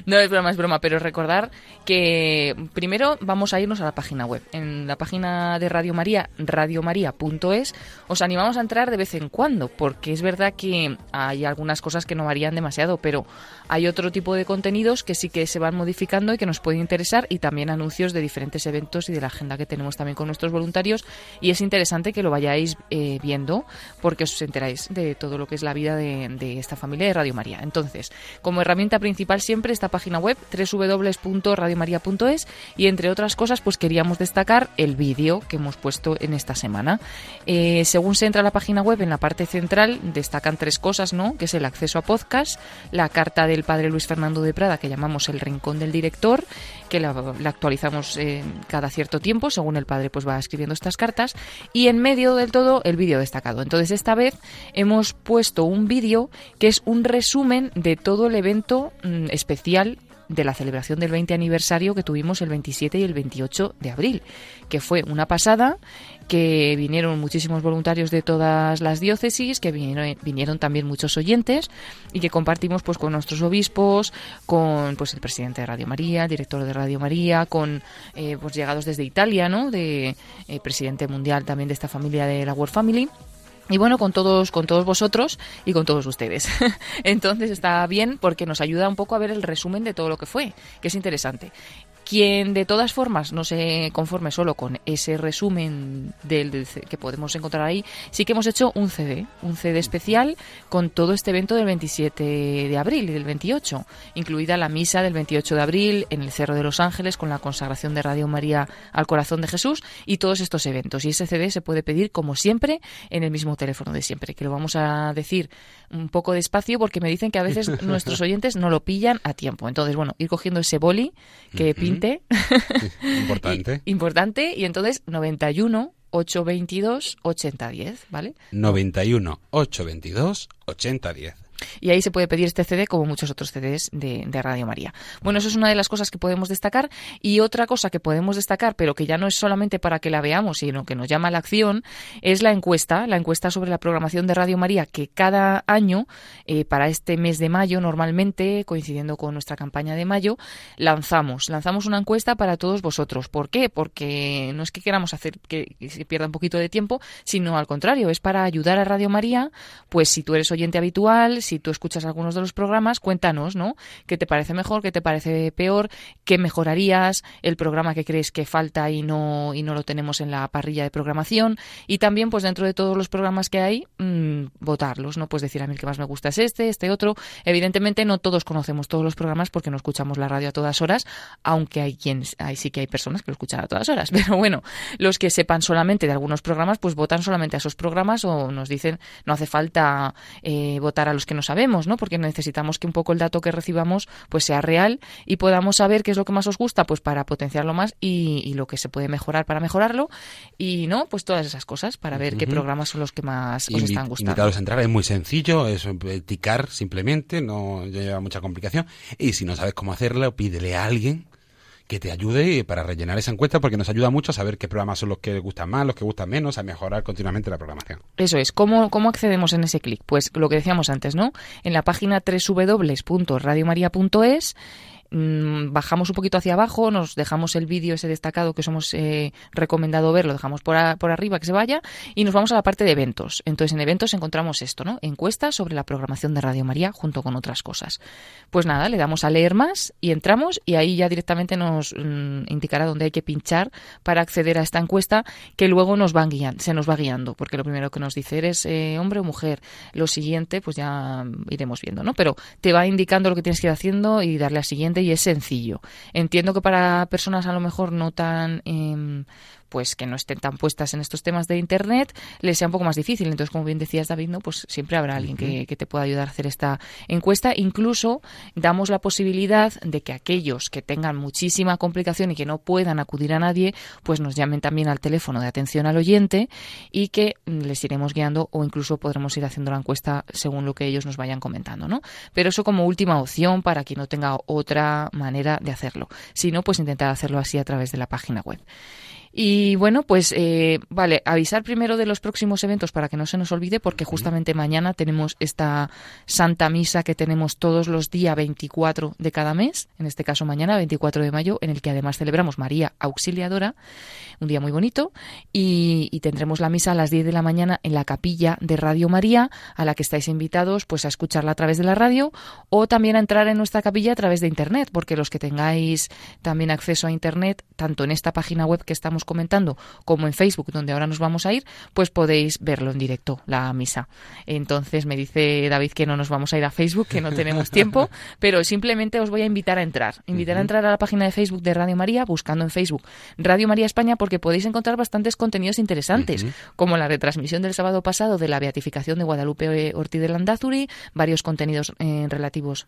no es broma, es broma, pero recordar que primero vamos a irnos a la página web. En la página de Radio María, radiomaria.es, os animamos a entrar de vez en cuando, porque es verdad que hay algunas cosas que no varían demasiado, pero hay otro tipo de contenidos que sí que se van modificando y que nos pueden interesar, y también anuncios de diferentes eventos y de la agenda que tenemos también con nuestros voluntarios, y es interesante que lo vayáis eh, viendo, porque os enteráis de todo lo que es la vida de, esta familia de Radio María. Entonces, como herramienta principal siempre esta página web www.radiomaria.es y entre otras cosas pues queríamos destacar el vídeo que hemos puesto en esta semana. Eh, según se entra a la página web en la parte central destacan tres cosas, ¿no? Que es el acceso a podcast, la carta del padre Luis Fernando de Prada que llamamos el rincón del director, que la, actualizamos eh, cada cierto tiempo según el padre pues va escribiendo estas cartas y en medio del todo el vídeo destacado. Entonces esta vez hemos puesto un vídeo que es un resumen de todo el evento mm, especial de la celebración del 20 aniversario que tuvimos el 27 y el 28 de abril, que fue una pasada, que vinieron muchísimos voluntarios de todas las diócesis, que vinieron, vinieron también muchos oyentes y que compartimos pues con nuestros obispos, con pues el presidente de Radio María, el director de Radio María, con eh, pues llegados desde Italia, ¿no? De eh, presidente mundial también de esta familia de la World Family. Y bueno, con todos, con todos vosotros y con todos ustedes. Entonces está bien porque nos ayuda un poco a ver el resumen de todo lo que fue, que es interesante. Quien de todas formas no se conforme solo con ese resumen del, que podemos encontrar ahí, sí que hemos hecho un CD, un CD especial con todo este evento del 27 de abril y del 28, incluida la misa del 28 de abril en el Cerro de los Ángeles con la consagración de Radio María al Corazón de Jesús y todos estos eventos. Y ese CD se puede pedir como siempre en el mismo teléfono de siempre, que lo vamos a decir un poco despacio porque me dicen que a veces nuestros oyentes no lo pillan a tiempo. Entonces, bueno, ir cogiendo ese boli que pinta 20. Importante. y, importante. Y entonces 91 822 8010, ¿vale? 91 822 8010. Y ahí se puede pedir este CD como muchos otros CDs de, Radio María. Bueno, eso es una de las cosas que podemos destacar. Y otra cosa que podemos destacar, pero que ya no es solamente para que la veamos, sino que nos llama la acción, es la encuesta, la encuesta sobre la programación de Radio María, que cada año, eh, para este mes de mayo, normalmente, coincidiendo con nuestra campaña de mayo, lanzamos. Lanzamos una encuesta para todos vosotros. ¿Por qué? Porque no es que queramos hacer que se pierda un poquito de tiempo, sino al contrario, es para ayudar a Radio María, pues si tú eres oyente habitual, si tú escuchas algunos de los programas, cuéntanos, ¿no? ¿Qué te parece mejor? ¿Qué te parece peor? ¿Qué mejorarías? ¿El programa que crees que falta y no, y no lo tenemos en la parrilla de programación? Y también, pues dentro de todos los programas que hay, mm, votarlos, ¿no? Pues decir a mí el que más me gusta es este, este otro. Evidentemente no todos conocemos todos los programas porque no escuchamos la radio a todas horas, aunque hay quien, hay sí que hay personas que lo escuchan a todas horas. Pero bueno, los que sepan solamente de algunos programas, pues votan solamente a esos programas o nos dicen no hace falta eh, votar a los que no sabemos, ¿no? Porque necesitamos que un poco el dato que recibamos pues sea real y podamos saber qué es lo que más os gusta, pues para potenciarlo más y, y lo que se puede mejorar para mejorarlo y no, pues todas esas cosas para ver qué programas son los que más os están gustando. Invitados a entrar es muy sencillo, es eh, ticar simplemente, no lleva mucha complicación. Y si no sabes cómo hacerlo, pídele a alguien que te ayude para rellenar esa encuesta porque nos ayuda mucho a saber qué programas son los que gustan más, los que gustan menos, a mejorar continuamente la programación. Eso es. ¿Cómo, cómo accedemos en ese clic? Pues lo que decíamos antes, ¿no? En la página www.radiomaria.es mm, bajamos un poquito hacia abajo, nos dejamos el vídeo ese destacado que os hemos eh, recomendado ver, lo dejamos por, a- por arriba que se vaya y nos vamos a la parte de eventos. Entonces en eventos encontramos esto, ¿no? Encuestas sobre la programación de Radio María junto con otras cosas. Pues nada, le damos a leer más y entramos y ahí ya directamente nos mm, indicará dónde hay que pinchar para acceder a esta encuesta que luego nos van guiando, se nos va guiando, porque lo primero que nos dice eres eh, hombre o mujer. Lo siguiente, pues ya iremos viendo, ¿no? Pero te va indicando lo que tienes que ir haciendo y darle al siguiente y es sencillo. Entiendo que para personas a lo mejor no tan em, pues que no estén tan puestas en estos temas de internet les sea un poco más difícil. Entonces, como bien decías, David, ¿no? pues siempre habrá alguien que, que te pueda ayudar a hacer esta encuesta. Incluso damos la posibilidad de que aquellos que tengan muchísima complicación y que no puedan acudir a nadie, pues nos llamen también al teléfono de atención al oyente y que les iremos guiando o incluso podremos ir haciendo la encuesta según lo que ellos nos vayan comentando, ¿no? Pero eso como última opción para quien no tenga otra manera de hacerlo. Si no, pues intentar hacerlo así a través de la página web. Y bueno, pues eh, vale, avisar primero de los próximos eventos para que no se nos olvide, porque justamente mañana tenemos esta Santa Misa que tenemos todos los días 24 de cada mes, en este caso mañana, 24 de mayo, en el que además celebramos María Auxiliadora, un día muy bonito, y, y tendremos la misa a las 10 de la mañana en la capilla de Radio María, a la que estáis invitados pues a escucharla a través de la radio o también a entrar en nuestra capilla a través de internet, porque los que tengáis también acceso a internet, tanto en esta página web que estamos comentando como en Facebook, donde ahora nos vamos a ir, pues podéis verlo en directo, la misa. Entonces me dice David que no nos vamos a ir a Facebook, que no tenemos tiempo, pero simplemente os voy a invitar a entrar. Invitar a entrar a la página de Facebook de Radio María, buscando en Facebook Radio María España, porque podéis encontrar bastantes contenidos interesantes, como la retransmisión del sábado pasado de la beatificación de Guadalupe Ortiz de Landazuri, varios contenidos eh, relativos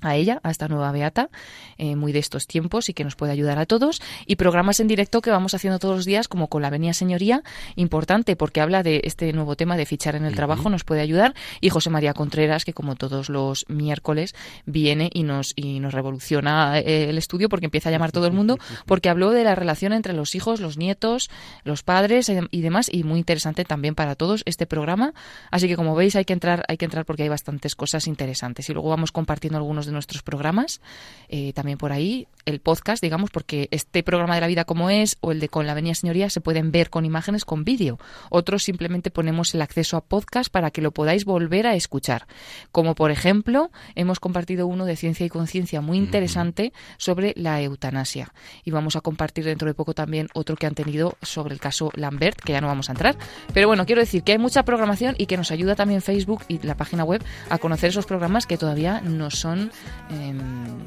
a ella, a esta nueva beata, eh, muy de estos tiempos y que nos puede ayudar a todos. Y programas en directo que vamos haciendo todos los días, como con la Venia Señoría, importante porque habla de este nuevo tema de fichar en el trabajo, nos puede ayudar. Y José María Contreras, que como todos los miércoles viene y nos, y nos revoluciona eh, el estudio porque empieza a llamar todo el mundo, porque habló de la relación entre los hijos, los nietos, los padres eh, y demás, y muy interesante también para todos este programa. Así que como veis hay que entrar, hay que entrar porque hay bastantes cosas interesantes. Y luego vamos compartiendo algunos de nuestros programas, eh, también por ahí, el podcast, digamos, porque este programa de la vida como es, o el de con la Avenida Señoría, se pueden ver con imágenes, con vídeo. Otros simplemente ponemos el acceso a podcast para que lo podáis volver a escuchar. Como por ejemplo, hemos compartido uno de ciencia y conciencia muy interesante sobre la eutanasia. Y vamos a compartir dentro de poco también otro que han tenido sobre el caso Lambert, que ya no vamos a entrar. Pero bueno, quiero decir que hay mucha programación y que nos ayuda también Facebook y la página web a conocer esos programas que todavía no son em,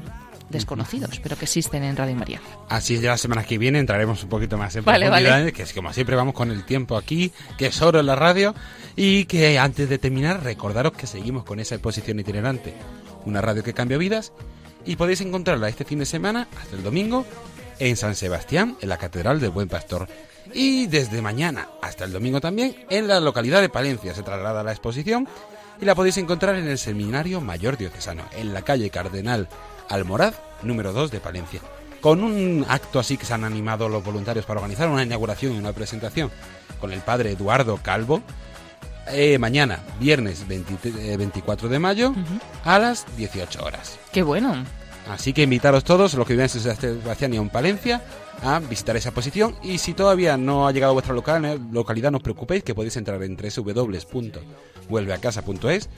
desconocidos, pero que existen en Radio María. Así es, ya la semana que viene entraremos un poquito más en Vale, vale. que es como siempre vamos con el tiempo aquí, que es oro en la radio, y que antes de terminar recordaros que seguimos con esa exposición itinerante, una radio que cambia vidas, y podéis encontrarla este fin de semana, hasta el domingo, en San Sebastián, en la Catedral del Buen Pastor. Y desde mañana hasta el domingo también, en la localidad de Palencia se traslada la exposición y la podéis encontrar en el Seminario Mayor Diocesano, en la calle Cardenal Almoraz, número 2 de Palencia. Con un acto así que se han animado los voluntarios para organizar una inauguración y una presentación con el padre Eduardo Calvo. eh, mañana, viernes 20 eh, 24 de mayo, a las 18 horas. Qué bueno. Así que invitaros todos, los que viven en San Sebastián y en Palencia, a visitar esa exposición. Y si todavía no ha llegado a vuestra local- localidad, no os preocupéis, que podéis entrar en www.vuelveacasa.es,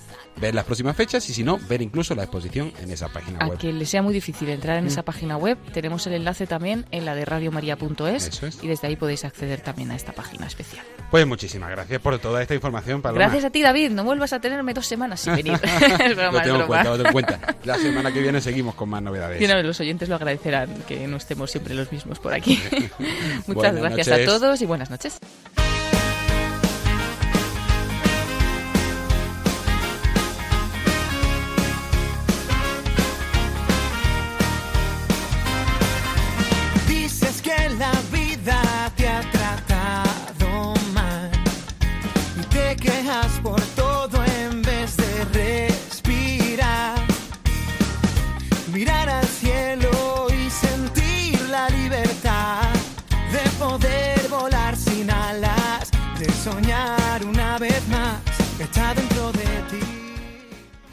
ver las próximas fechas y si no, ver incluso la exposición en esa página A web. que le sea muy difícil entrar en Mm. esa página web, tenemos el enlace también en la de radiomaria.es es. y desde ahí podéis acceder también a esta página especial. Pues muchísimas gracias por toda esta información, Paloma. Gracias a ti, David. No vuelvas a tenerme dos semanas sin venir. es broma, lo tengo en cuenta, lo tengo en cuenta. La semana que viene seguimos con más novedades. Y los oyentes lo agradecerán que no estemos siempre los mismos por aquí. Muchas Buenas gracias noches. a todos y buenas noches. Que está dentro de ti.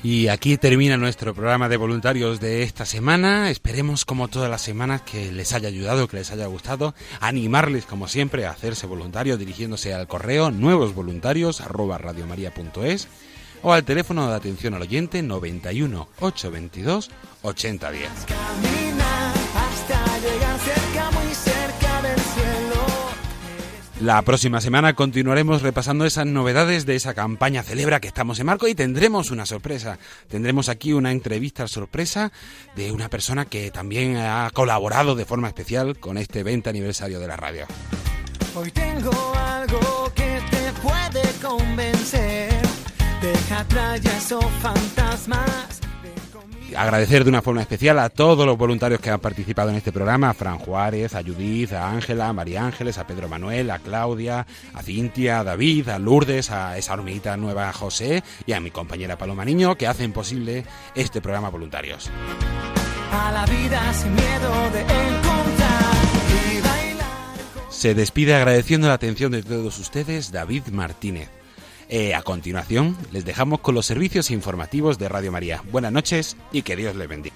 Y aquí termina nuestro programa de voluntarios de esta semana. Esperemos, como todas las semanas, que les haya ayudado, que les haya gustado. Animarles, como siempre, a hacerse voluntarios dirigiéndose al correo nuevosvoluntarios arroba radiomaria.es o al teléfono de atención al oyente 91 822 8010. La próxima semana continuaremos repasando esas novedades de esa campaña Celebra que estamos en marco y tendremos una sorpresa. Tendremos aquí una entrevista sorpresa de una persona que también ha colaborado de forma especial con este 20 aniversario de la radio. Hoy tengo algo que te puede convencer. Deja atrás fantasmas. Agradecer de una forma especial a todos los voluntarios que han participado en este programa, a Fran Juárez, a Judith, a Ángela, a María Ángeles, a Pedro Manuel, a Claudia, a Cintia, a David, a Lourdes, a esa hormiguita nueva José y a mi compañera Paloma Niño que hacen posible este programa Voluntarios. A la vida sin miedo de encontrar y bailar. Se despide agradeciendo la atención de todos ustedes David Martínez. Eh, a continuación, les dejamos con los servicios informativos de Radio María. Buenas noches y que Dios les bendiga.